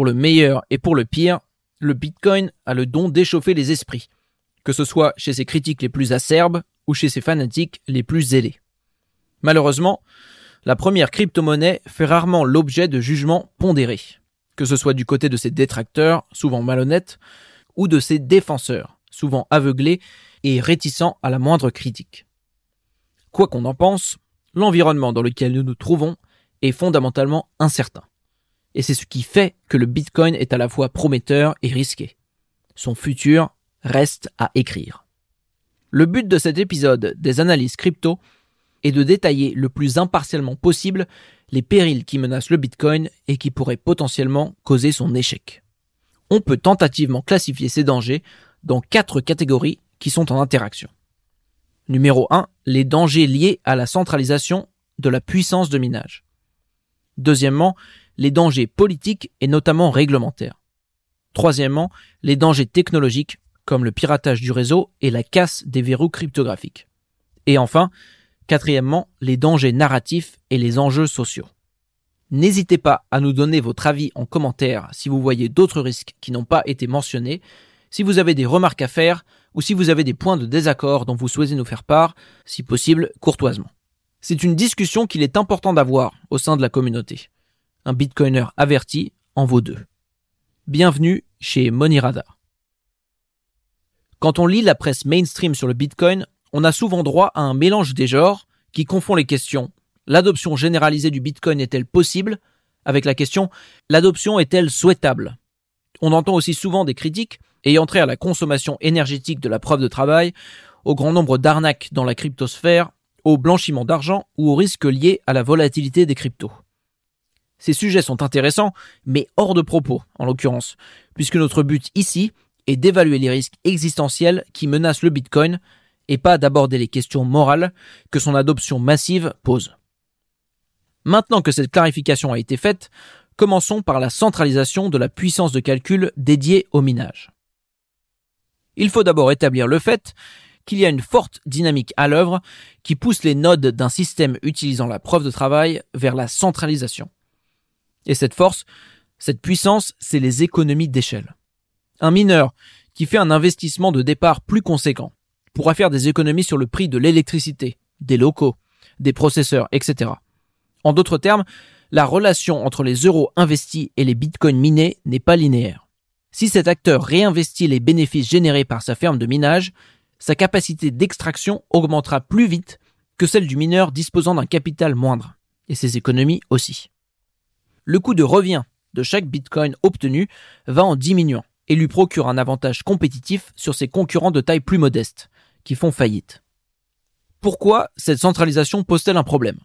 Pour le meilleur et pour le pire, le Bitcoin a le don d'échauffer les esprits, que ce soit chez ses critiques les plus acerbes ou chez ses fanatiques les plus zélés. Malheureusement, la première crypto-monnaie fait rarement l'objet de jugements pondérés, que ce soit du côté de ses détracteurs, souvent malhonnêtes, ou de ses défenseurs, souvent aveuglés et réticents à la moindre critique. Quoi qu'on en pense, l'environnement dans lequel nous nous trouvons est fondamentalement incertain. Et c'est ce qui fait que le Bitcoin est à la fois prometteur et risqué. Son futur reste à écrire. Le but de cet épisode des analyses crypto est de détailler le plus impartialement possible les périls qui menacent le Bitcoin et qui pourraient potentiellement causer son échec. On peut tentativement classifier ces dangers dans quatre catégories qui sont en interaction. Numéro 1, les dangers liés à la centralisation de la puissance de minage. Deuxièmement, les dangers politiques et notamment réglementaires. Troisièmement, les dangers technologiques comme le piratage du réseau et la casse des verrous cryptographiques. Et enfin, quatrièmement, les dangers narratifs et les enjeux sociaux. N'hésitez pas à nous donner votre avis en commentaire si vous voyez d'autres risques qui n'ont pas été mentionnés, si vous avez des remarques à faire ou si vous avez des points de désaccord dont vous souhaitez nous faire part, si possible courtoisement. C'est une discussion qu'il est important d'avoir au sein de la communauté. Un bitcoiner averti en vaut deux. Bienvenue chez Money Quand on lit la presse mainstream sur le bitcoin, on a souvent droit à un mélange des genres qui confond les questions l'adoption généralisée du bitcoin est-elle possible? Avec la question l'adoption est-elle souhaitable? On entend aussi souvent des critiques ayant trait à la consommation énergétique de la preuve de travail, au grand nombre d'arnaques dans la cryptosphère, au blanchiment d'argent ou aux risques liés à la volatilité des cryptos. Ces sujets sont intéressants, mais hors de propos, en l'occurrence, puisque notre but ici est d'évaluer les risques existentiels qui menacent le Bitcoin et pas d'aborder les questions morales que son adoption massive pose. Maintenant que cette clarification a été faite, commençons par la centralisation de la puissance de calcul dédiée au minage. Il faut d'abord établir le fait qu'il y a une forte dynamique à l'œuvre qui pousse les nodes d'un système utilisant la preuve de travail vers la centralisation. Et cette force, cette puissance, c'est les économies d'échelle. Un mineur qui fait un investissement de départ plus conséquent pourra faire des économies sur le prix de l'électricité, des locaux, des processeurs, etc. En d'autres termes, la relation entre les euros investis et les bitcoins minés n'est pas linéaire. Si cet acteur réinvestit les bénéfices générés par sa ferme de minage, sa capacité d'extraction augmentera plus vite que celle du mineur disposant d'un capital moindre, et ses économies aussi. Le coût de revient de chaque bitcoin obtenu va en diminuant et lui procure un avantage compétitif sur ses concurrents de taille plus modeste, qui font faillite. Pourquoi cette centralisation pose-t-elle un problème?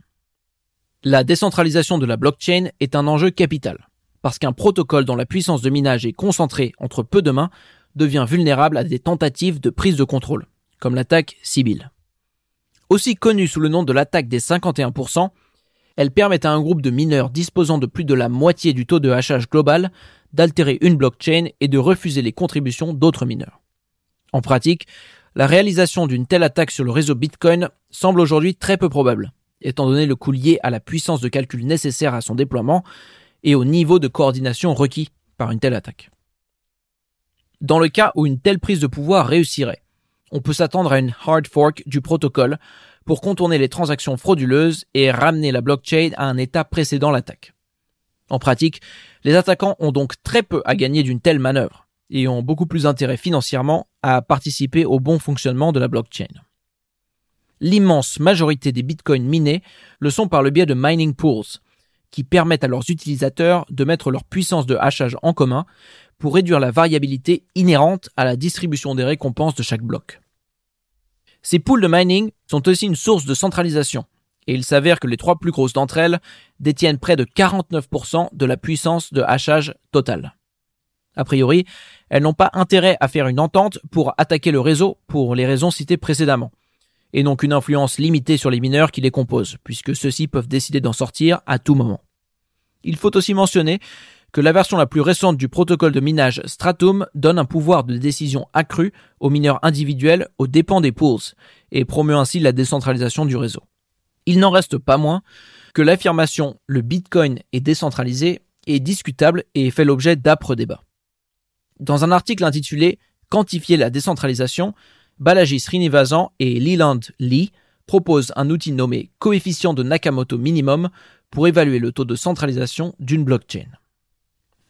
La décentralisation de la blockchain est un enjeu capital parce qu'un protocole dont la puissance de minage est concentrée entre peu de mains devient vulnérable à des tentatives de prise de contrôle, comme l'attaque Sibyl. Aussi connue sous le nom de l'attaque des 51%, elle permet à un groupe de mineurs disposant de plus de la moitié du taux de hachage global d'altérer une blockchain et de refuser les contributions d'autres mineurs. En pratique, la réalisation d'une telle attaque sur le réseau Bitcoin semble aujourd'hui très peu probable, étant donné le coût lié à la puissance de calcul nécessaire à son déploiement et au niveau de coordination requis par une telle attaque. Dans le cas où une telle prise de pouvoir réussirait, on peut s'attendre à une hard fork du protocole pour contourner les transactions frauduleuses et ramener la blockchain à un état précédent l'attaque. En pratique, les attaquants ont donc très peu à gagner d'une telle manœuvre et ont beaucoup plus intérêt financièrement à participer au bon fonctionnement de la blockchain. L'immense majorité des bitcoins minés le sont par le biais de mining pools, qui permettent à leurs utilisateurs de mettre leur puissance de hachage en commun pour réduire la variabilité inhérente à la distribution des récompenses de chaque bloc. Ces pools de mining sont aussi une source de centralisation, et il s'avère que les trois plus grosses d'entre elles détiennent près de 49% de la puissance de hachage totale. A priori, elles n'ont pas intérêt à faire une entente pour attaquer le réseau pour les raisons citées précédemment et donc une influence limitée sur les mineurs qui les composent, puisque ceux-ci peuvent décider d'en sortir à tout moment. Il faut aussi mentionner que la version la plus récente du protocole de minage Stratum donne un pouvoir de décision accru aux mineurs individuels aux dépens des pools, et promeut ainsi la décentralisation du réseau. Il n'en reste pas moins que l'affirmation le Bitcoin est décentralisé est discutable et fait l'objet d'âpres débats. Dans un article intitulé Quantifier la décentralisation, Balaji Srinivasan et Leland Lee proposent un outil nommé coefficient de Nakamoto minimum pour évaluer le taux de centralisation d'une blockchain.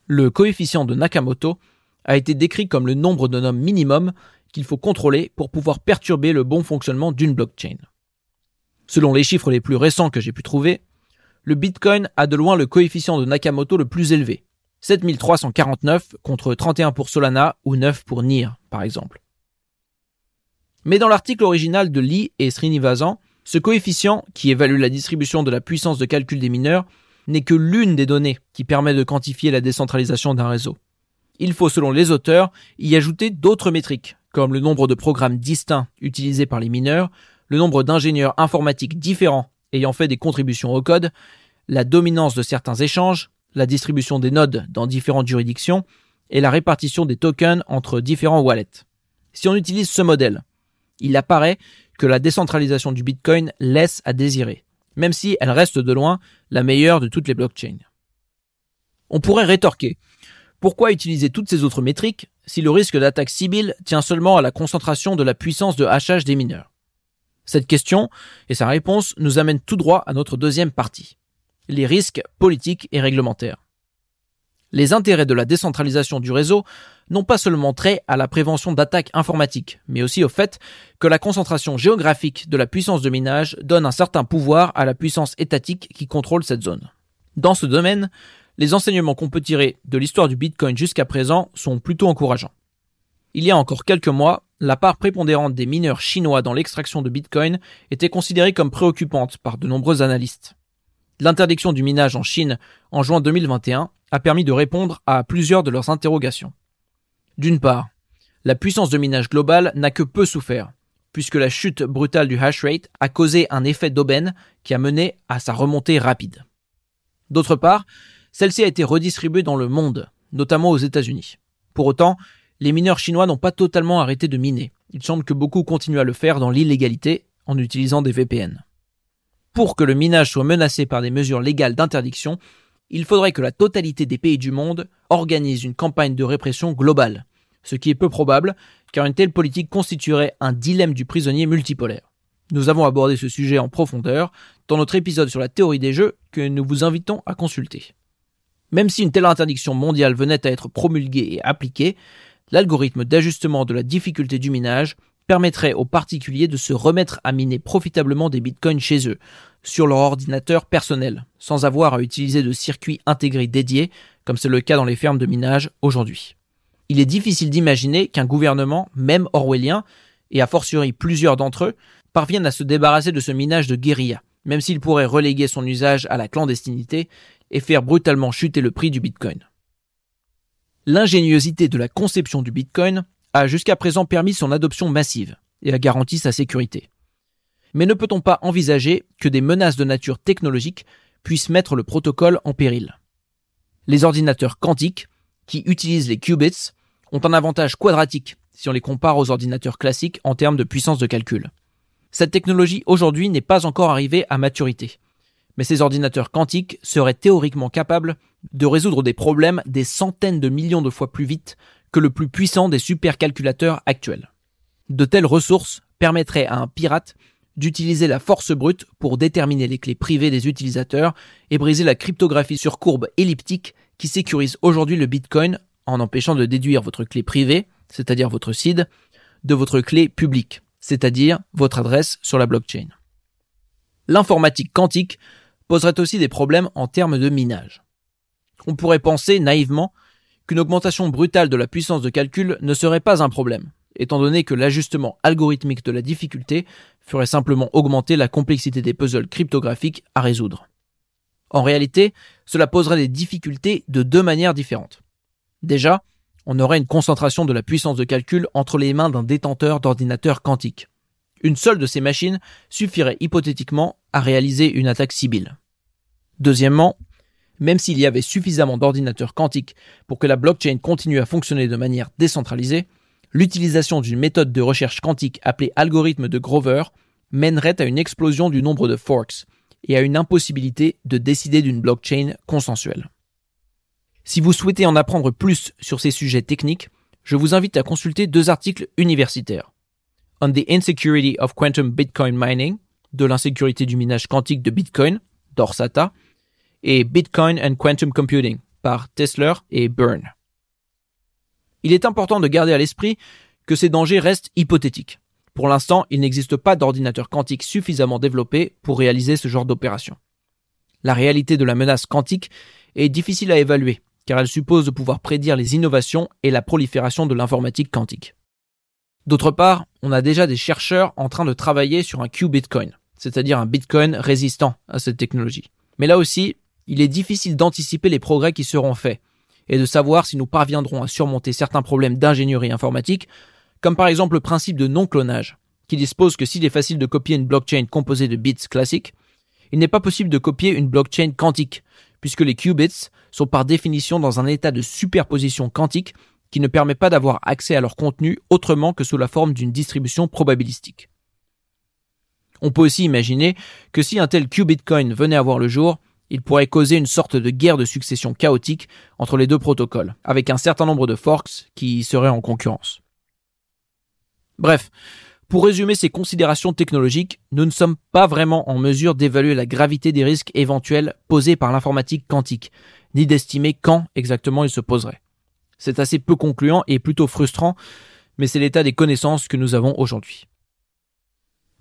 Le coefficient de Nakamoto a été décrit comme le nombre de noms minimum qu'il faut contrôler pour pouvoir perturber le bon fonctionnement d'une blockchain. Selon les chiffres les plus récents que j'ai pu trouver, le Bitcoin a de loin le coefficient de Nakamoto le plus élevé, 7349 contre 31 pour Solana ou 9 pour NIR, par exemple. Mais dans l'article original de Lee et Srinivasan, ce coefficient, qui évalue la distribution de la puissance de calcul des mineurs, n'est que l'une des données qui permet de quantifier la décentralisation d'un réseau. Il faut, selon les auteurs, y ajouter d'autres métriques, comme le nombre de programmes distincts utilisés par les mineurs, le nombre d'ingénieurs informatiques différents ayant fait des contributions au code, la dominance de certains échanges, la distribution des nodes dans différentes juridictions et la répartition des tokens entre différents wallets. Si on utilise ce modèle, il apparaît que la décentralisation du Bitcoin laisse à désirer, même si elle reste de loin la meilleure de toutes les blockchains. On pourrait rétorquer, pourquoi utiliser toutes ces autres métriques si le risque d'attaque civile tient seulement à la concentration de la puissance de hachage des mineurs? Cette question et sa réponse nous amènent tout droit à notre deuxième partie, les risques politiques et réglementaires. Les intérêts de la décentralisation du réseau n'ont pas seulement trait à la prévention d'attaques informatiques, mais aussi au fait que la concentration géographique de la puissance de minage donne un certain pouvoir à la puissance étatique qui contrôle cette zone. Dans ce domaine, les enseignements qu'on peut tirer de l'histoire du Bitcoin jusqu'à présent sont plutôt encourageants. Il y a encore quelques mois, la part prépondérante des mineurs chinois dans l'extraction de Bitcoin était considérée comme préoccupante par de nombreux analystes. L'interdiction du minage en Chine en juin 2021 a permis de répondre à plusieurs de leurs interrogations. D'une part, la puissance de minage globale n'a que peu souffert, puisque la chute brutale du hash rate a causé un effet d'aubaine qui a mené à sa remontée rapide. D'autre part, celle-ci a été redistribuée dans le monde, notamment aux États-Unis. Pour autant, les mineurs chinois n'ont pas totalement arrêté de miner. Il semble que beaucoup continuent à le faire dans l'illégalité en utilisant des VPN. Pour que le minage soit menacé par des mesures légales d'interdiction, il faudrait que la totalité des pays du monde organise une campagne de répression globale, ce qui est peu probable, car une telle politique constituerait un dilemme du prisonnier multipolaire. Nous avons abordé ce sujet en profondeur dans notre épisode sur la théorie des jeux que nous vous invitons à consulter. Même si une telle interdiction mondiale venait à être promulguée et appliquée, l'algorithme d'ajustement de la difficulté du minage permettrait aux particuliers de se remettre à miner profitablement des bitcoins chez eux, sur leur ordinateur personnel, sans avoir à utiliser de circuits intégrés dédiés, comme c'est le cas dans les fermes de minage aujourd'hui. Il est difficile d'imaginer qu'un gouvernement, même orwellien, et a fortiori plusieurs d'entre eux, parviennent à se débarrasser de ce minage de guérilla, même s'il pourrait reléguer son usage à la clandestinité et faire brutalement chuter le prix du bitcoin. L'ingéniosité de la conception du bitcoin a jusqu'à présent permis son adoption massive et a garanti sa sécurité. Mais ne peut-on pas envisager que des menaces de nature technologique puissent mettre le protocole en péril? Les ordinateurs quantiques, qui utilisent les qubits, ont un avantage quadratique si on les compare aux ordinateurs classiques en termes de puissance de calcul. Cette technologie aujourd'hui n'est pas encore arrivée à maturité. Mais ces ordinateurs quantiques seraient théoriquement capables de résoudre des problèmes des centaines de millions de fois plus vite que le plus puissant des supercalculateurs actuels. De telles ressources permettraient à un pirate d'utiliser la force brute pour déterminer les clés privées des utilisateurs et briser la cryptographie sur courbe elliptique qui sécurise aujourd'hui le Bitcoin en empêchant de déduire votre clé privée, c'est-à-dire votre SID, de votre clé publique, c'est-à-dire votre adresse sur la blockchain. L'informatique quantique poserait aussi des problèmes en termes de minage. On pourrait penser naïvement qu'une augmentation brutale de la puissance de calcul ne serait pas un problème, étant donné que l'ajustement algorithmique de la difficulté ferait simplement augmenter la complexité des puzzles cryptographiques à résoudre. En réalité, cela poserait des difficultés de deux manières différentes. Déjà, on aurait une concentration de la puissance de calcul entre les mains d'un détenteur d'ordinateur quantique. Une seule de ces machines suffirait hypothétiquement à réaliser une attaque civile. Deuxièmement, même s'il y avait suffisamment d'ordinateurs quantiques pour que la blockchain continue à fonctionner de manière décentralisée, l'utilisation d'une méthode de recherche quantique appelée algorithme de Grover mènerait à une explosion du nombre de forks et à une impossibilité de décider d'une blockchain consensuelle. Si vous souhaitez en apprendre plus sur ces sujets techniques, je vous invite à consulter deux articles universitaires. On the Insecurity of Quantum Bitcoin Mining, de l'insécurité du minage quantique de Bitcoin, d'Orsata, et Bitcoin and Quantum Computing, par Tesler et Byrne. Il est important de garder à l'esprit que ces dangers restent hypothétiques. Pour l'instant, il n'existe pas d'ordinateur quantique suffisamment développé pour réaliser ce genre d'opération. La réalité de la menace quantique est difficile à évaluer, car elle suppose de pouvoir prédire les innovations et la prolifération de l'informatique quantique. D'autre part, on a déjà des chercheurs en train de travailler sur un Q-Bitcoin, c'est-à-dire un Bitcoin résistant à cette technologie. Mais là aussi, il est difficile d'anticiper les progrès qui seront faits, et de savoir si nous parviendrons à surmonter certains problèmes d'ingénierie informatique, comme par exemple le principe de non-clonage, qui dispose que s'il est facile de copier une blockchain composée de bits classiques, il n'est pas possible de copier une blockchain quantique, puisque les qubits sont par définition dans un état de superposition quantique qui ne permet pas d'avoir accès à leur contenu autrement que sous la forme d'une distribution probabilistique. On peut aussi imaginer que si un tel qubitcoin venait à voir le jour, il pourrait causer une sorte de guerre de succession chaotique entre les deux protocoles, avec un certain nombre de forks qui seraient en concurrence. Bref, pour résumer ces considérations technologiques, nous ne sommes pas vraiment en mesure d'évaluer la gravité des risques éventuels posés par l'informatique quantique, ni d'estimer quand exactement ils se poseraient. C'est assez peu concluant et plutôt frustrant, mais c'est l'état des connaissances que nous avons aujourd'hui.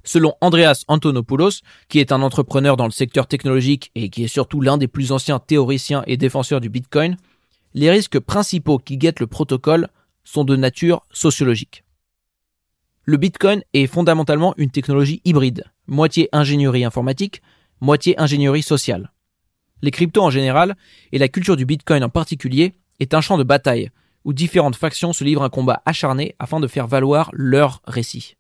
Selon Andreas Antonopoulos, qui est un entrepreneur dans le secteur technologique et qui est surtout l'un des plus anciens théoriciens et défenseurs du Bitcoin, les risques principaux qui guettent le protocole sont de nature sociologique. Le Bitcoin est fondamentalement une technologie hybride, moitié ingénierie informatique, moitié ingénierie sociale. Les cryptos en général, et la culture du Bitcoin en particulier, est un champ de bataille, où différentes factions se livrent un combat acharné afin de faire valoir leur récit.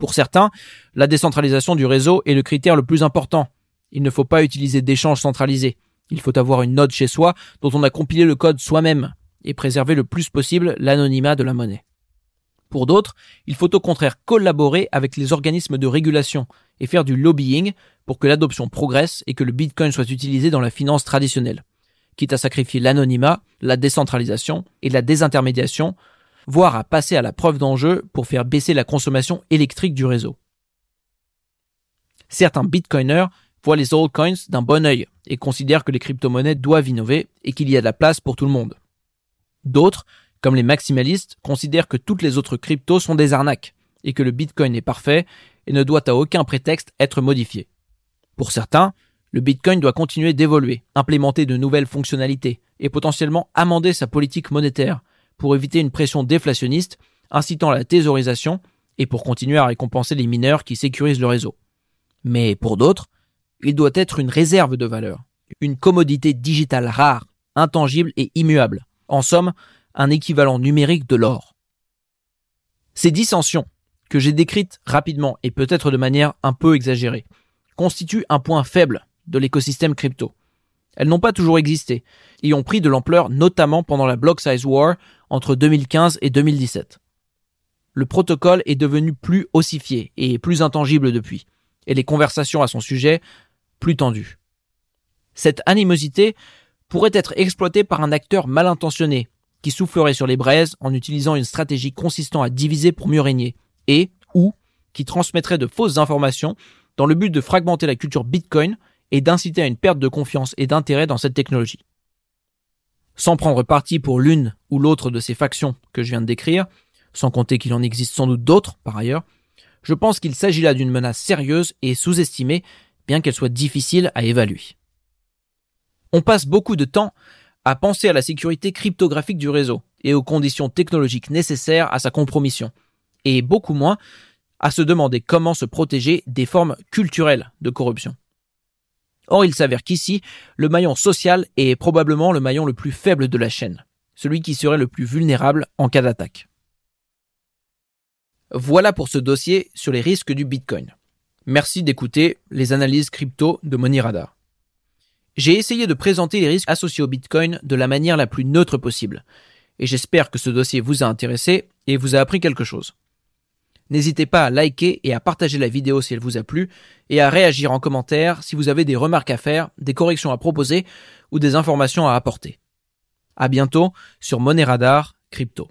Pour certains, la décentralisation du réseau est le critère le plus important. Il ne faut pas utiliser d'échanges centralisés. Il faut avoir une node chez soi dont on a compilé le code soi-même et préserver le plus possible l'anonymat de la monnaie. Pour d'autres, il faut au contraire collaborer avec les organismes de régulation et faire du lobbying pour que l'adoption progresse et que le Bitcoin soit utilisé dans la finance traditionnelle, quitte à sacrifier l'anonymat, la décentralisation et la désintermédiation voire à passer à la preuve d'enjeu pour faire baisser la consommation électrique du réseau. Certains bitcoiners voient les altcoins d'un bon œil et considèrent que les crypto-monnaies doivent innover et qu'il y a de la place pour tout le monde. D'autres, comme les maximalistes, considèrent que toutes les autres cryptos sont des arnaques et que le bitcoin est parfait et ne doit à aucun prétexte être modifié. Pour certains, le bitcoin doit continuer d'évoluer, implémenter de nouvelles fonctionnalités et potentiellement amender sa politique monétaire pour éviter une pression déflationniste, incitant à la thésaurisation et pour continuer à récompenser les mineurs qui sécurisent le réseau. Mais pour d'autres, il doit être une réserve de valeur, une commodité digitale rare, intangible et immuable. En somme, un équivalent numérique de l'or. Ces dissensions, que j'ai décrites rapidement et peut-être de manière un peu exagérée, constituent un point faible de l'écosystème crypto. Elles n'ont pas toujours existé et ont pris de l'ampleur notamment pendant la Block Size War entre 2015 et 2017. Le protocole est devenu plus ossifié et plus intangible depuis, et les conversations à son sujet plus tendues. Cette animosité pourrait être exploitée par un acteur mal intentionné, qui soufflerait sur les braises en utilisant une stratégie consistant à diviser pour mieux régner, et, ou, qui transmettrait de fausses informations dans le but de fragmenter la culture Bitcoin et d'inciter à une perte de confiance et d'intérêt dans cette technologie sans prendre parti pour l'une ou l'autre de ces factions que je viens de décrire, sans compter qu'il en existe sans doute d'autres par ailleurs, je pense qu'il s'agit là d'une menace sérieuse et sous-estimée, bien qu'elle soit difficile à évaluer. On passe beaucoup de temps à penser à la sécurité cryptographique du réseau et aux conditions technologiques nécessaires à sa compromission, et beaucoup moins à se demander comment se protéger des formes culturelles de corruption. Or, il s'avère qu'ici, le maillon social est probablement le maillon le plus faible de la chaîne, celui qui serait le plus vulnérable en cas d'attaque. Voilà pour ce dossier sur les risques du Bitcoin. Merci d'écouter les analyses crypto de Radar. J'ai essayé de présenter les risques associés au Bitcoin de la manière la plus neutre possible, et j'espère que ce dossier vous a intéressé et vous a appris quelque chose. N'hésitez pas à liker et à partager la vidéo si elle vous a plu et à réagir en commentaire si vous avez des remarques à faire, des corrections à proposer ou des informations à apporter. À bientôt sur Money Radar Crypto.